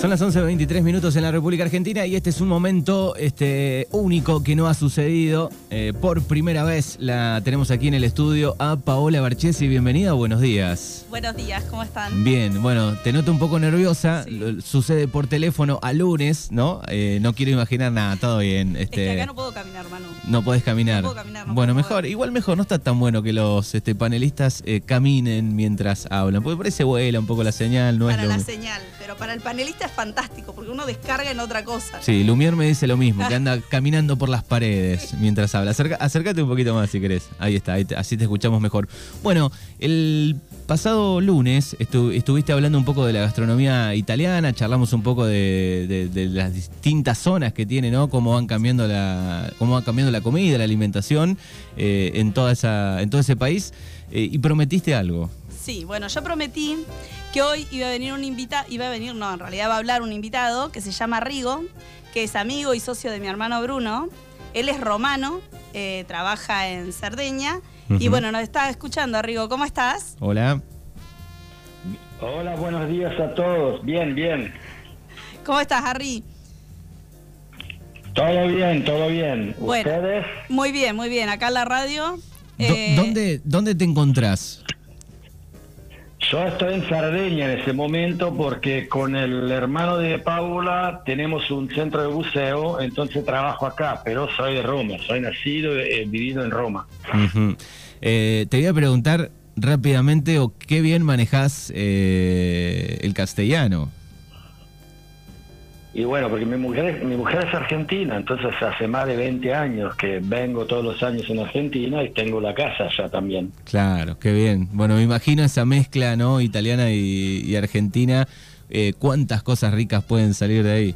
Son las 11.23 minutos en la República Argentina y este es un momento este, único que no ha sucedido. Eh, por primera vez la tenemos aquí en el estudio a Paola Barchesi. Bienvenida, buenos días. Buenos días, ¿cómo están? Bien, bueno, te noto un poco nerviosa. Lo- Sucede por teléfono a lunes, ¿no? Eh, no quiero imaginar nada, todo bien. Es que Este, acá no puedo caminar, Manu. no podés caminar. No puedo caminar, no bueno, puedo mejor, igual mejor, no está tan bueno que los este, panelistas eh, caminen mientras hablan, porque se vuela un poco la señal, no para es lo la señal, pero para el panelista es fantástico porque uno descarga en otra cosa. Sí, Lumier me dice lo mismo, que anda caminando por las paredes mientras habla. Acerca- acércate un poquito más si querés. Ahí está, ahí te- así te escuchamos mejor. Bueno, el pasado lunes estu- estuviste hablando un poco de la gastronomía italiana, charlamos un poco de, de- de las distintas zonas que tiene, ¿no? Cómo van cambiando la, cómo va cambiando la comida, la alimentación eh, en, toda esa, en todo ese país. eh, y prometiste algo. Sí, bueno, yo prometí que hoy iba a venir un invitado, iba a venir, no, en realidad va a hablar un invitado que se llama Rigo, que es amigo y socio de mi hermano Bruno. Él es romano, eh, trabaja en Cerdeña y bueno, nos está escuchando, Rigo. ¿Cómo estás? Hola. Hola, buenos días a todos. Bien, bien. ¿Cómo estás, Harry? Todo bien, todo bien. Bueno. ¿Ustedes? Muy bien, muy bien. Acá en la radio. Eh, ¿Dónde, ¿Dónde te encontrás? Yo estoy en Sardeña en ese momento porque con el hermano de Paula tenemos un centro de buceo, entonces trabajo acá, pero soy de Roma, soy nacido y he vivido en Roma. Eh, te voy a preguntar rápidamente, o qué bien manejás eh, el castellano. Y bueno, porque mi mujer, mi mujer es argentina, entonces hace más de 20 años que vengo todos los años en Argentina y tengo la casa allá también. Claro, qué bien. Bueno, me imagino esa mezcla, ¿no? Italiana y, y argentina. Eh, ¿Cuántas cosas ricas pueden salir de ahí?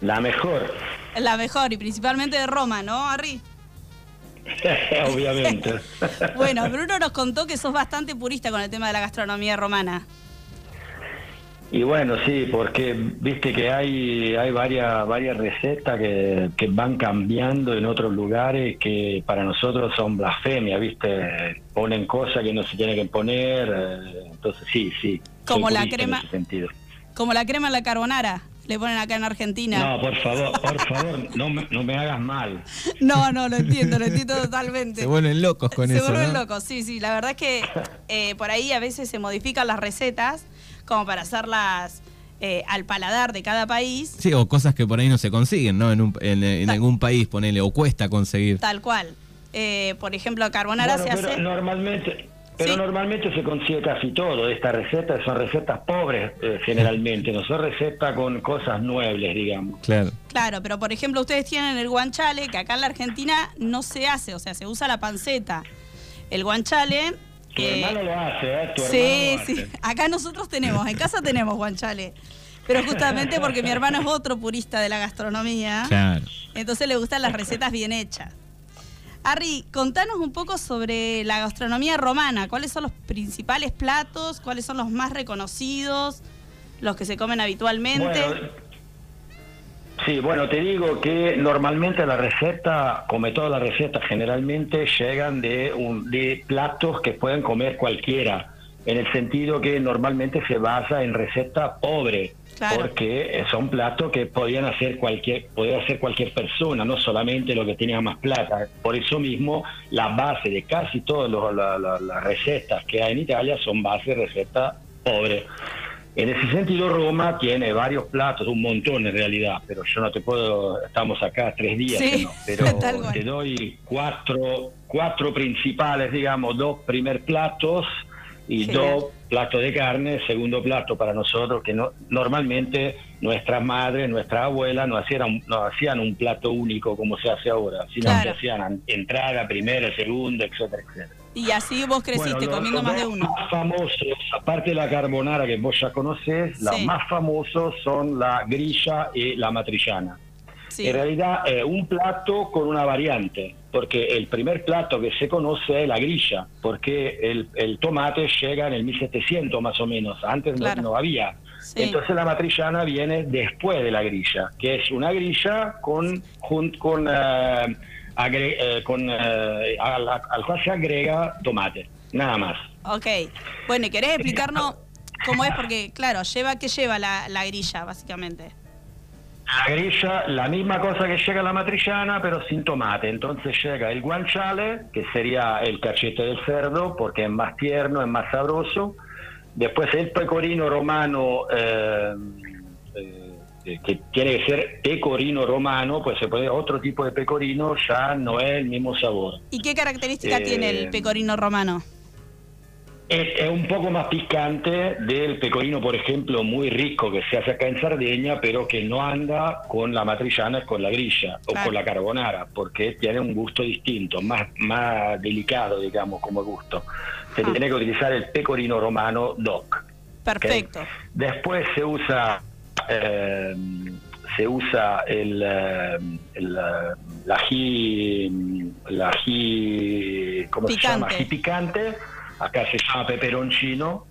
La mejor, La mejor y principalmente de Roma, ¿no, Harry? obviamente. Bueno, Bruno nos contó que sos bastante purista con el tema de la gastronomía romana. Y bueno, sí, porque viste que hay, hay varias, varias recetas que, que van cambiando en otros lugares que para nosotros son blasfemia, viste, ponen cosas que no se tienen que poner, eh, entonces sí, sí. Como la crema- En ese sentido. Como la crema en la carbonara, le ponen acá en Argentina. No, por favor, por favor, no me, no me hagas mal. No, no, lo entiendo, lo entiendo totalmente. Se vuelven locos con Se eso, vuelven ¿no? locos, sí, sí. La verdad es que eh, por ahí a veces se modifican las recetas como para hacerlas eh, al paladar de cada país, Sí, o cosas que por ahí no se consiguen, ¿no? En, un- en- en algún país, ponele, o cuesta conseguir. tal cual. Eh, por ejemplo, carbonara Bueno, se pero hace... normalmente, pero Sí. normalmente se consigue casi todo. Estas recetas son recetas pobres eh, generalmente, no son recetas con cosas nuebles, digamos. Claro. Claro, pero por ejemplo ustedes tienen el guanchale, que acá en la Argentina no se hace, o sea, se usa la panceta. El guanchale... Tu eh, hermano lo hace, ¿eh? Tu Sí, sí. hace. Acá nosotros tenemos, en casa tenemos guanchale. Pero justamente porque mi hermano es otro purista de la gastronomía, Claro. entonces le gustan las recetas bien hechas. Harry, contanos un poco sobre la gastronomía romana. ¿Cuáles son los principales platos? ¿Cuáles son los más reconocidos? ¿Los que se comen habitualmente? Bueno, sí, bueno, te digo que normalmente la receta, como todas las recetas, generalmente llegan de, un, de platos que pueden comer cualquiera, en el sentido que normalmente se basa en receta pobre. Claro. Porque eh, son platos que podían hacer cualquier, podía hacer cualquier persona, no solamente lo que tenía más plata. Por eso mismo, la base de casi todas los- la- la- las recetas que hay en Italia son base de receta pobre. En ese sentido, Roma tiene varios platos, un montón en realidad, pero yo no te puedo, estamos acá tres días, Sí, que no, pero te doy cuatro, cuatro principales, digamos, dos primer platos y dos platos de carne, segundo plato para nosotros, que no, normalmente nuestras madres, nuestras abuelas no hacían, un- no hacían un plato único como se hace ahora, sino Claro. que hacían an- entrada, primera, segunda, etcétera, etcétera. Y así vos creciste Bueno, los- comiendo los más de uno. más famosos, aparte de la carbonara que vos ya conocés, los Sí. más famosos son la grilla y la matrillana. Sí. En realidad, eh, un plato con una variante, porque el primer plato que se conoce es la grilla, porque el, el tomate llega en el 1700 más o menos, antes no- Claro. no, había. Sí. Entonces la matrillana viene después de la grilla, que es una grilla con, jun- con, eh, agre- eh, con eh, al, al cual se agrega tomate, nada más. Ok. Bueno, ¿y querés explicarnos cómo es? Porque, claro, lleva, ¿qué lleva la, la grilla, básicamente? La grilla, la misma cosa que llega la matriciana, pero sin tomate. Entonces llega el guanciale, que sería el cachete del cerdo, porque es más tierno, es más sabroso. Después el pecorino romano, eh, eh, que tiene que ser pecorino romano, pues se puede otro tipo de pecorino, ya no es el mismo sabor. ¿Y qué característica Eh, tiene el pecorino romano? Es, es un poco más picante del pecorino, por ejemplo, muy rico que se hace acá en Sardegna, pero que no anda con la matriciana, con la grilla o Claro. con la carbonara, porque tiene un gusto distinto, más, más delicado, digamos, como gusto. Se Ah. tiene que utilizar el pecorino romano DOC. Perfecto. Después se usa eh, se usa el, eh, el, eh, el ají, el ají, ¿cómo se llama? Picante. Ají picante, acá se llama peperoncino.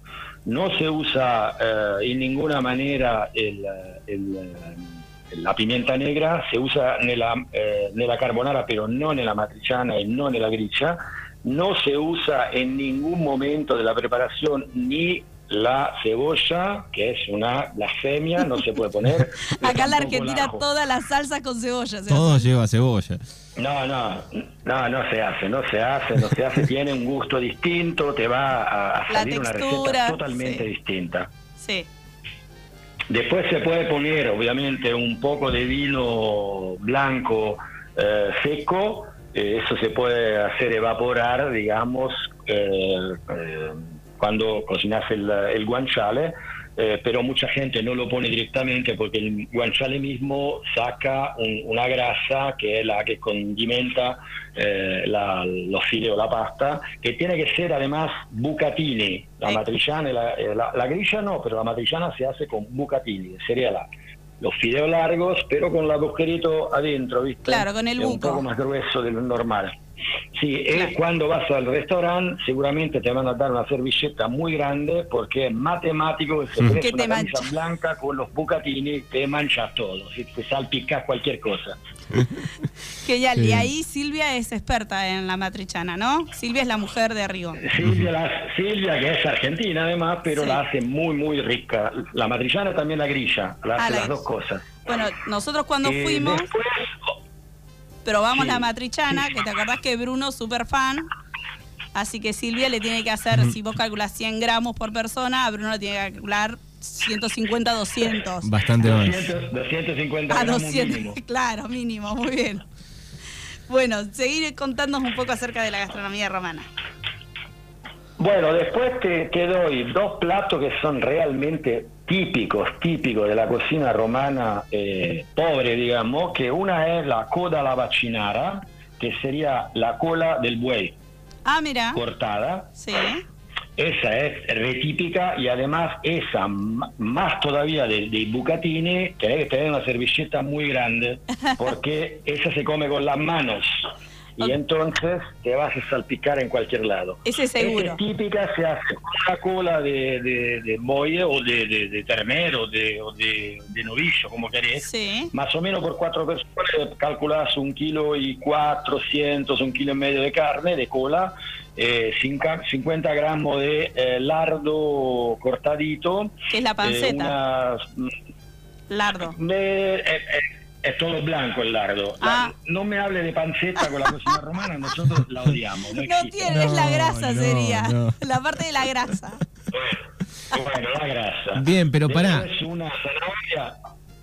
No se usa eh, en ninguna manera el, el, eh, la pimienta negra, se usa nella, eh, nella carbonara, pero no nella matriciana y no nella griglia. No se usa en ningún momento de la preparación ni la cebolla, que es una blasfemia, no se puede poner. Acá en la Argentina todas las salsas con cebolla. se Todo lleva cebolla. No, no, no, no se hace, no se hace, no se hace, tiene un gusto distinto, te va a, salir una textura, receta totalmente sí. distinta. Sí. Después se puede poner, obviamente, un poco de vino blanco eh, seco, eh, eso se puede hacer evaporar, digamos, eh, eh, cuando cocinas el, el guanciale, eh, pero mucha gente no lo pone directamente porque el guanciale mismo saca un- una grasa que es la que condimenta eh, la- los fideos, la pasta, que tiene que ser además bucatini. La la, eh, la- la grilla no, pero la matriciana se hace con bucatini, sería la, los fideos largos, pero con el agujerito adentro, ¿viste? Claro, con el Es un buco. poco más grueso de lo normal. Sí, y Claro. cuando vas al restaurante seguramente te van a dar una servilleta muy grande porque es matemático que se Mm. Que te una camisa mancha. blanca con los bucatini te manchas todo, si te salpicas cualquier cosa. Genial. Qué Y ahí Silvia es experta en la matrichana, ¿no? Silvia es la mujer de Rigo. Silvia, la- Silvia, que es argentina además, pero Sí. la hace muy, muy rica. La matriciana también la grilla, la Ah, hace la- las dos cosas. Bueno, nosotros cuando Eh, fuimos después, probamos sí. la matrichana, que te acordás que Bruno es súper fan. Así que Silvia le tiene que hacer, si vos calculás 100 gramos por persona, a Bruno le tiene que calcular 150, 200. Bastante más. 200, 250 A gramos 200, mínimo. claro, mínimo, muy bien. Bueno, seguir contándonos un poco acerca de la gastronomía romana. Bueno, después te, te doy dos platos que son realmente típicos, típicos de la cocina romana eh, pobre, digamos, que una es la coda alla vaccinara, que sería la cola del buey Ah, mira. cortada. Sí. Esa es retípica y además esa, más todavía de, de bucatini, tenés que tener una servilleta muy grande porque esa se come con las manos. Y entonces te vas a salpicar en cualquier lado. Ese seguro. Es típica se hace con una cola de, de, de o de, de, de ternero de, o de, de novillo, como querés. Sí. Más o menos por cuatro personas calculás un kilo y cuatrocientos, un kilo y medio de carne, de cola, eh, cinca- 50 gramos de eh, lardo cortadito. Que es la eh, panceta. unas- Lardo. de- eh, eh, es todo blanco el lardo. Ah. La- no me hable de panceta con la cocina romana, nosotros la odiamos. No, No existe. tiene, es la No, grasa no, sería. no. La parte de la grasa. Bueno, la grasa. Bien, pero pará. Una zanahoria,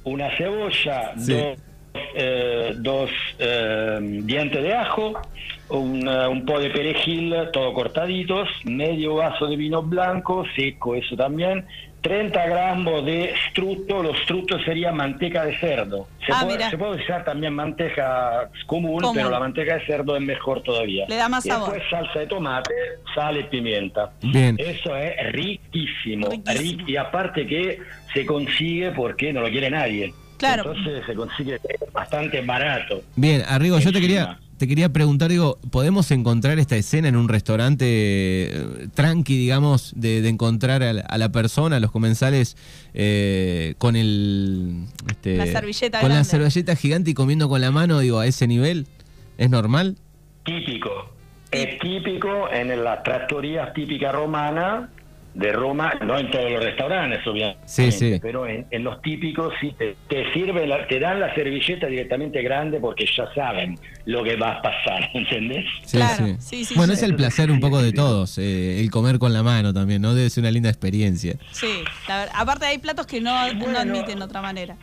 una cebolla, Sí. dos, eh, dos eh, dientes de ajo, un, eh, un po' de perejil, todo cortaditos, medio vaso de vino blanco, seco eso también, 30 gramos de strutto, los strutto sería manteca de cerdo. Se, Ah, puede, mira. se puede usar también manteca común, Común. pero la manteca de cerdo es mejor todavía. Le da más y sabor. Después salsa de tomate, sal y pimienta. Bien. Eso es riquísimo. Riquísimo. Ri- y aparte que se consigue porque no lo quiere nadie. Claro. Entonces se consigue bastante barato. Bien, Arrigo, yo te quería, te quería preguntar, digo, ¿podemos encontrar esta escena en un restaurante eh, tranqui, digamos, de, de encontrar a la, a la persona, a los comensales, eh, con el... este, La servilleta Con la servilleta gigante y comiendo con la mano, digo, a ese nivel? ¿Es normal? Típico. Es típico en las trattorías típicas romanas de Roma, no en todos los restaurantes, obviamente, Sí, sí. pero en, en los típicos sí te, te sirven, la- te dan la servilleta directamente grande porque ya saben lo que va a pasar, ¿entendés? Sí, Claro, sí. sí, sí, bueno, sí. es el placer un poco de todos, eh, el comer con la mano también, ¿no? Debe ser una linda experiencia. Sí, la verdad. aparte hay platos que no, no Bueno. admiten otra manera.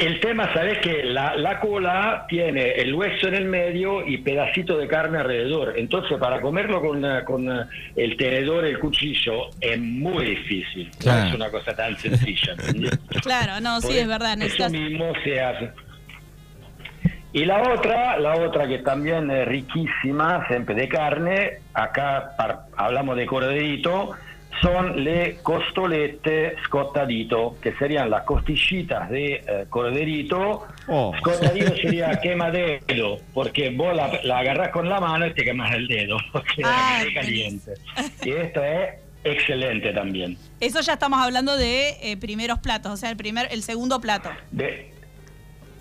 El tema, sabes que la, la cola tiene el hueso en el medio y pedacito de carne alrededor. Entonces, para comerlo con, eh, con eh, el tenedor el cuchillo es muy difícil. Claro. No es una cosa tan sencilla. Claro, no, sí, es verdad. Eso mismo se hace. Y la otra, la otra que también es riquísima, siempre de carne, acá par- hablamos de corderito, son le costolette scottadito, que serían las costillitas de eh, corderito. Oh. Scottadito sería quemadero, porque vos la, la agarrás con la mano y te quemas el dedo, porque Ah, es caliente. Y esto es excelente también. Eso ya estamos hablando de eh, primeros platos, o sea, el primer, el segundo plato. De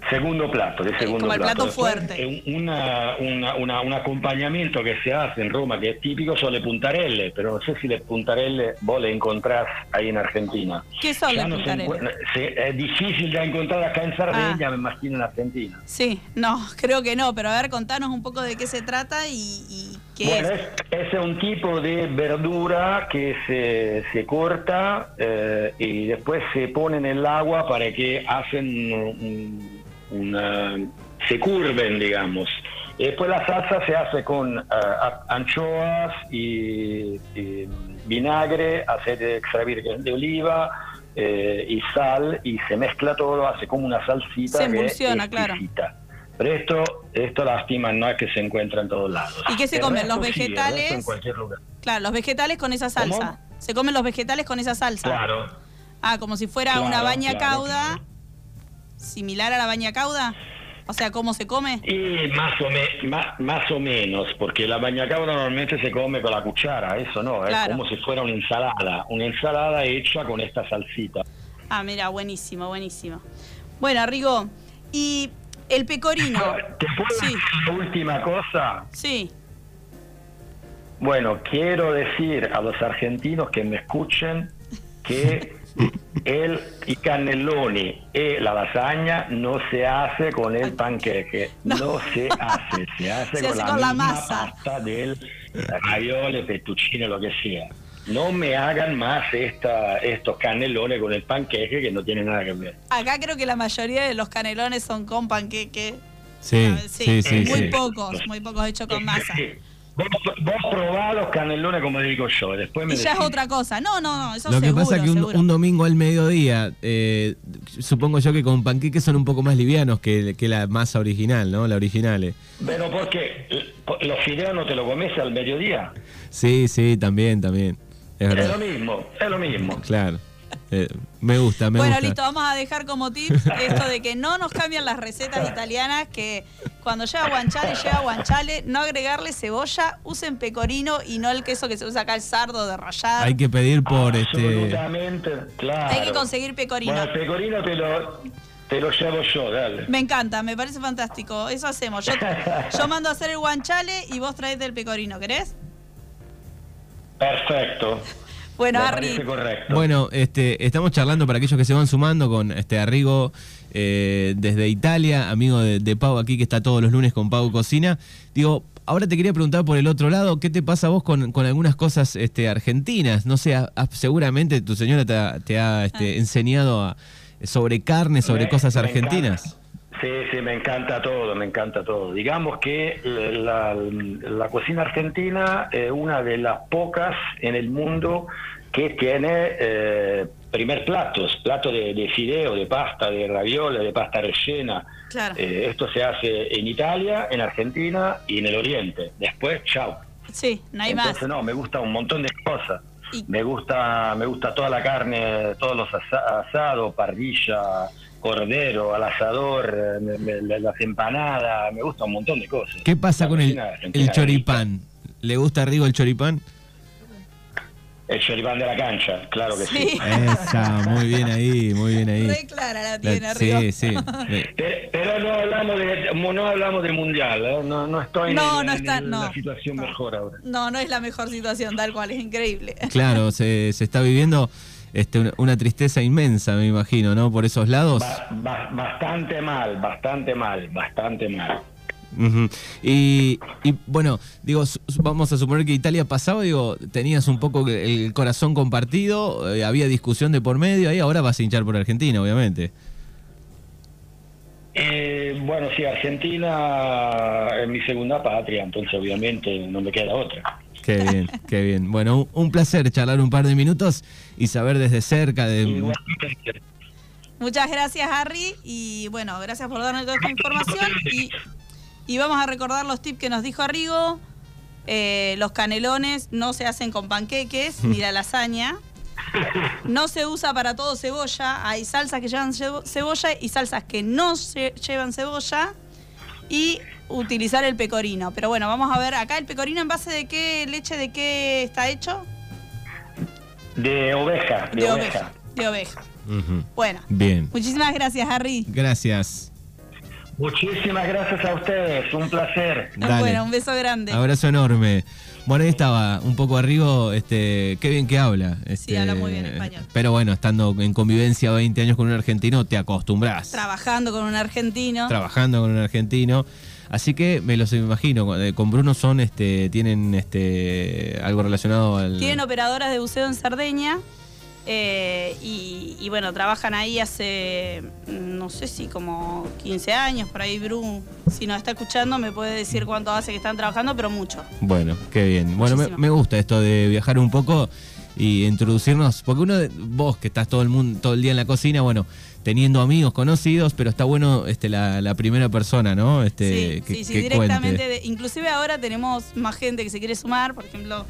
segundo plato, de segundo como el plato fuerte. una- una- una- un acompañamiento que se hace en Roma, que es típico, son le puntarelle, pero no sé si le puntarelle vos le encontrás ahí en Argentina. ¿Qué son Ya le no puntarelle? se- es difícil de encontrar acá en Sardegna, Ah. me imagino en Argentina. Sí, no, creo que no, pero a ver, contanos un poco de qué se trata y, y qué Bueno, es. es, es un tipo de verdura que se, se corta eh, y después se pone en el agua para que hacen un- una, se curven, digamos. Y después la salsa se hace con a- anchoas y, y vinagre, aceite de extra virgen de oliva eh, y sal y se mezcla todo, hace como una salsita Se que emulsiona, claro. exquisita. Pero esto, esto lástima, no es que se encuentra en todos lados. ¿Y qué se comen? ¿Los sí, vegetales? en cualquier lugar. Claro, los vegetales con esa salsa. Se comen los vegetales con esa salsa. Claro. Ah, como si fuera Claro, una baña claro, cauda, claro. Similar a la baña cauda. O sea, ¿cómo se come? Y más o, me- más, más o menos, porque la bañacabra normalmente se come con la cuchara, eso no, es Claro. como si fuera una ensalada, una ensalada hecha con esta salsita. Ah, mira, buenísimo, buenísimo. Bueno, Rigo, y el pecorino. ¿Te puedo Sí, decir la última cosa? sí. Bueno, quiero decir a los argentinos que me escuchen que el i cannelloni y la lasaña no se hace con el panqueque, no, se hace, se hace Se con, hace la, con la masa. pasta del ravioli, fettuccine, lo que sea. No me hagan más esta, estos canelones con el panqueque que no tienen nada que ver. Acá creo que la mayoría de los canelones son con panqueque. Sí, Ah, sí, sí, muy sí. pocos, muy pocos hechos con masa. Vos, vos probá los canelones como digo yo, después me Y ya es otra cosa. No, no, no, eso Lo que seguro, pasa que un, seguro. un domingo al mediodía, eh, supongo yo que con panqueques son un poco más livianos que, que la masa original, ¿no? La original. eh. Pero porque los fideos no te lo comes al mediodía. Sí, sí, también, también. Es Es lo verdad. mismo, es lo mismo. Claro. Eh, me gusta, me bueno, gusta. listo, vamos a dejar como tip esto de que no nos cambian las recetas italianas, que cuando lleva guanciale, lleva guanciale, no agregarle cebolla, usen pecorino y no el queso que se usa acá, el sardo de rallar. Hay que pedir por este. Absolutamente, claro. Hay que conseguir pecorino. Bueno, el pecorino te lo, te lo llevo yo, dale. Me encanta, me parece fantástico. Eso hacemos. Yo, yo mando a hacer el guanciale y vos traete el pecorino, ¿querés? Perfecto. Bueno, Arri. Bueno, este, estamos charlando para aquellos que se van sumando con este Arrigo eh, desde Italia, amigo de, de Pau aquí que está todos los lunes con Pau Cocina. Digo, ahora te quería preguntar por el otro lado, ¿qué te pasa a vos con, con algunas cosas este, argentinas? No sé, ha- seguramente tu señora te ha, te ha, este, enseñado a- sobre carne, sobre Me- cosas me argentinas. Sí, sí, me encanta todo, me encanta todo. Digamos que la, la cocina argentina es una de las pocas en el mundo que tiene eh, primer platos, platos de, de fideo, de pasta, de raviola, de pasta rellena. Claro. Eh, esto se hace en Italia, en Argentina y en el Oriente. Después, chao. sí, no hay Entonces, más. no, me gusta un montón de cosas. Y- Me gusta, me gusta toda la carne, todos los asa- asados, parrilla, cordero, al asador, me- me- las empanadas, me gusta un montón de cosas. ¿Qué pasa La con el, el choripán? ¿Le gusta a Arrigo el choripán? El choripán de la cancha, claro que sí. Sí. Esa, muy bien ahí, muy bien ahí. Re clara la La- tiene arriba. sí, sí. Pero, pero no hablamos de no hablamos de mundial, ¿eh? no, no estoy No, en, no en está- la no. situación No. mejor ahora. No, no es la mejor situación, tal cual, es increíble. Claro, se, se está viviendo este, una, tristeza inmensa, me imagino, ¿no? Por esos lados. Ba- ba- bastante mal, bastante mal, bastante mal. Y, y, bueno, digo, vamos a suponer que Italia pasaba, digo, tenías un poco el corazón compartido, eh, había discusión de por medio, ahí ahora vas a hinchar por Argentina, obviamente. Eh, bueno, sí, Argentina es mi segunda patria, entonces obviamente no me queda otra. Qué bien, qué bien. Bueno, un, un placer charlar un par de minutos y saber desde cerca de... Muchas gracias, Harry. Y bueno, gracias por darnos toda esta información. Y, y vamos a recordar los tips que nos dijo Arrigo. Eh, los canelones no se hacen con panqueques ni la lasaña. No se usa para todo cebolla. Hay salsas que llevan cebo- cebolla y salsas que no se llevan cebolla. Y utilizar el pecorino. Pero bueno, vamos a ver acá el pecorino en base de qué leche de qué está hecho. De oveja, de, De oveja. oveja. De oveja. Bueno. Bien, Muchísimas gracias, Harry. gracias. Muchísimas gracias a ustedes, un placer. Dale. Bueno, un beso grande. Abrazo enorme. Bueno, ahí estaba, un poco arriba, este, qué bien que habla. Este, habla muy bien español. Pero bueno, estando en convivencia 20 años con un argentino, te acostumbras. trabajando con un argentino. Trabajando con un argentino. Así que me los imagino, con- eh, con Bruno son, este, tienen este algo relacionado al. Tienen operadoras de buceo en Cerdeña. eh, y, y bueno, trabajan ahí hace, no sé si como 15 años, por ahí Bru, si nos está escuchando, me puede decir cuánto hace que están trabajando, pero mucho. Bueno, qué bien. Bueno, me, gusta esto de viajar un poco y introducirnos, porque uno, de- vos que estás todo el mundo, todo el día en la cocina, bueno, teniendo amigos conocidos, pero está bueno este, la, la primera persona, ¿no? Este, sí, que, sí, sí, que directamente. de- inclusive ahora tenemos más gente que se quiere sumar, por ejemplo,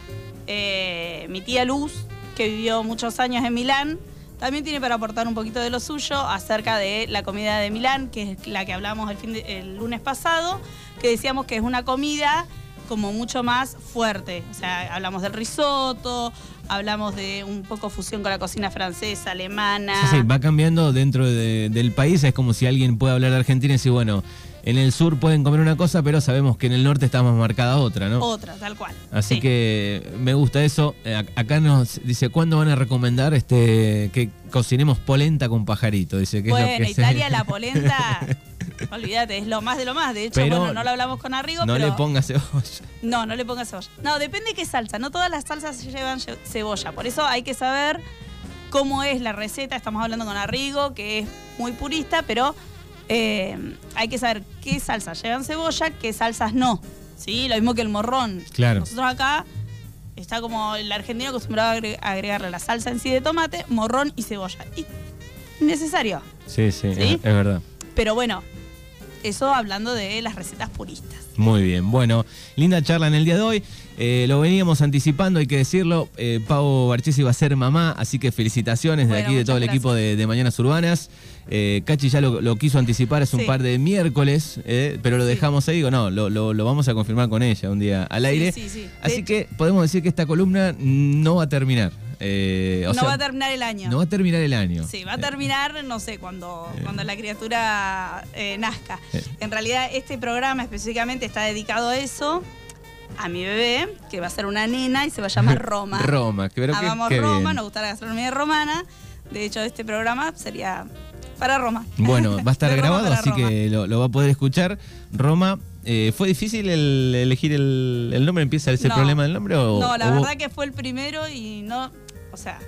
eh, mi tía Luz, que vivió muchos años en Milán, también tiene para aportar un poquito de lo suyo acerca de la comida de Milán, que es la que hablamos el, fin de- el lunes pasado, que decíamos que es una comida como mucho más fuerte. O sea, hablamos del risotto, hablamos de un poco fusión con la cocina francesa, alemana. Sí, sí, va cambiando dentro de- del país. Es como si alguien puede hablar de Argentina y decir, bueno, en el sur pueden comer una cosa, pero sabemos que en el norte está más marcada otra, ¿no? Otra, tal cual. Así Sí. que me gusta eso. Eh, ac- Acá nos dice, ¿cuándo van a recomendar este que cocinemos polenta con pajarito? Dice que es lo Bueno, que se- Italia la polenta, olvídate, es lo más de lo más. De hecho, Pero bueno, no lo hablamos con Arrigo, No pero... le ponga cebolla. No, no le pongas cebolla. No, depende qué salsa. No todas las salsas llevan cebolla. Por eso hay que saber cómo es la receta. Estamos hablando con Arrigo, que es muy purista, pero eh, hay que saber qué salsas llevan cebolla, qué salsas no. ¿Sí? Lo mismo que el morrón. Claro. Nosotros acá está como el argentino acostumbrado a agre- a agregarle la salsa en sí de tomate, morrón y cebolla. Y necesario. Sí, sí, ¿Sí? Es, es verdad. Pero bueno, eso hablando de las recetas puristas. Muy bien. Bueno, linda charla en el día de hoy. Eh, lo veníamos anticipando, hay que decirlo. Eh, Pau Barchesi va a ser mamá, así que felicitaciones de aquí, de todo el equipo de, de Mañanas Urbanas. Eh, Cachi ya lo, lo quiso anticipar hace un par de miércoles, eh, pero lo Sí. dejamos ahí. Digo, no, lo, lo- lo vamos a confirmar con ella un día al aire. Sí, sí, sí. Así que podemos decir que esta columna no va a terminar. Eh, o no sea, va a terminar el año. no va a terminar el año. Sí, va a terminar, no sé, cuando, cuando la criatura nazca. En realidad, este programa específicamente está dedicado a eso, a mi bebé, que va a ser una nena y se va a llamar Roma. Roma, que- Amamos qué Roma, bien. nos gusta la gastronomía romana. De hecho, este programa sería para Roma. Bueno, va a estar grabado, así Roma. que lo, lo va a poder escuchar. Roma, eh, ¿fue difícil el elegir el, el nombre? ¿Empieza ese No. problema del nombre? O, No, la o- verdad que fue el primero y no. O sea,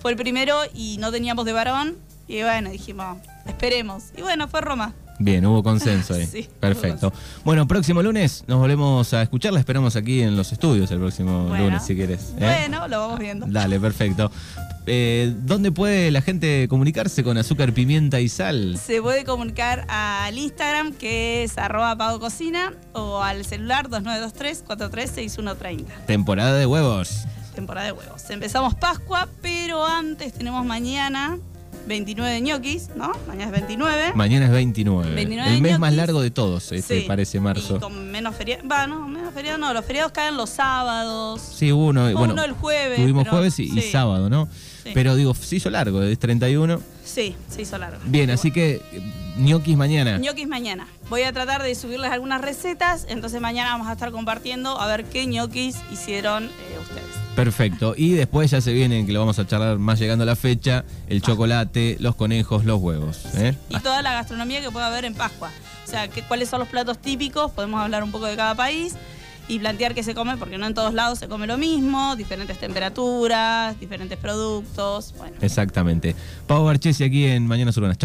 fue el primero y no teníamos de varón. Y bueno, dijimos, esperemos. Y bueno, fue Roma. Bien, hubo consenso ahí. Sí, Perfecto. Bueno, próximo lunes nos volvemos a escuchar. La esperamos aquí en los estudios el próximo Bueno. lunes, si quieres. ¿eh? Bueno, lo vamos viendo. Dale, perfecto. Eh, ¿Dónde puede la gente comunicarse con azúcar, pimienta y sal? Se puede comunicar al Instagram que es arroba pago cocina o al celular 2923-436130. Temporada de huevos. Temporada de huevos. Empezamos Pascua, pero antes tenemos mañana 29 de ñoquis, ¿no? Mañana es 29. Mañana es 29. 29 el mes más ñoquis. largo de todos, este, Sí, parece marzo. Y con menos feriados. Va, no, menos feriados no. Los feriados caen los sábados. Sí, hubo uno, Hubo bueno, uno el jueves, tuvimos pero- jueves y, y sí. sábado, ¿no? Sí. Pero digo, se hizo largo, es 31. Sí, se hizo largo. Bien, así que eh, ñoquis mañana. Ñoquis mañana. Voy a tratar de subirles algunas recetas, entonces mañana vamos a estar compartiendo a ver qué ñoquis hicieron eh, ustedes. Perfecto. Y después ya se vienen, que lo vamos a charlar más llegando a la fecha, el chocolate, los conejos, los huevos. ¿eh? Y toda la gastronomía que pueda haber en Pascua. O sea, que, cuáles son los platos típicos, podemos hablar un poco de cada país y plantear qué se come, porque no en todos lados se come lo mismo, diferentes temperaturas, diferentes productos. Bueno. Exactamente. Pau Barchesi aquí en Mañanas Urbanas.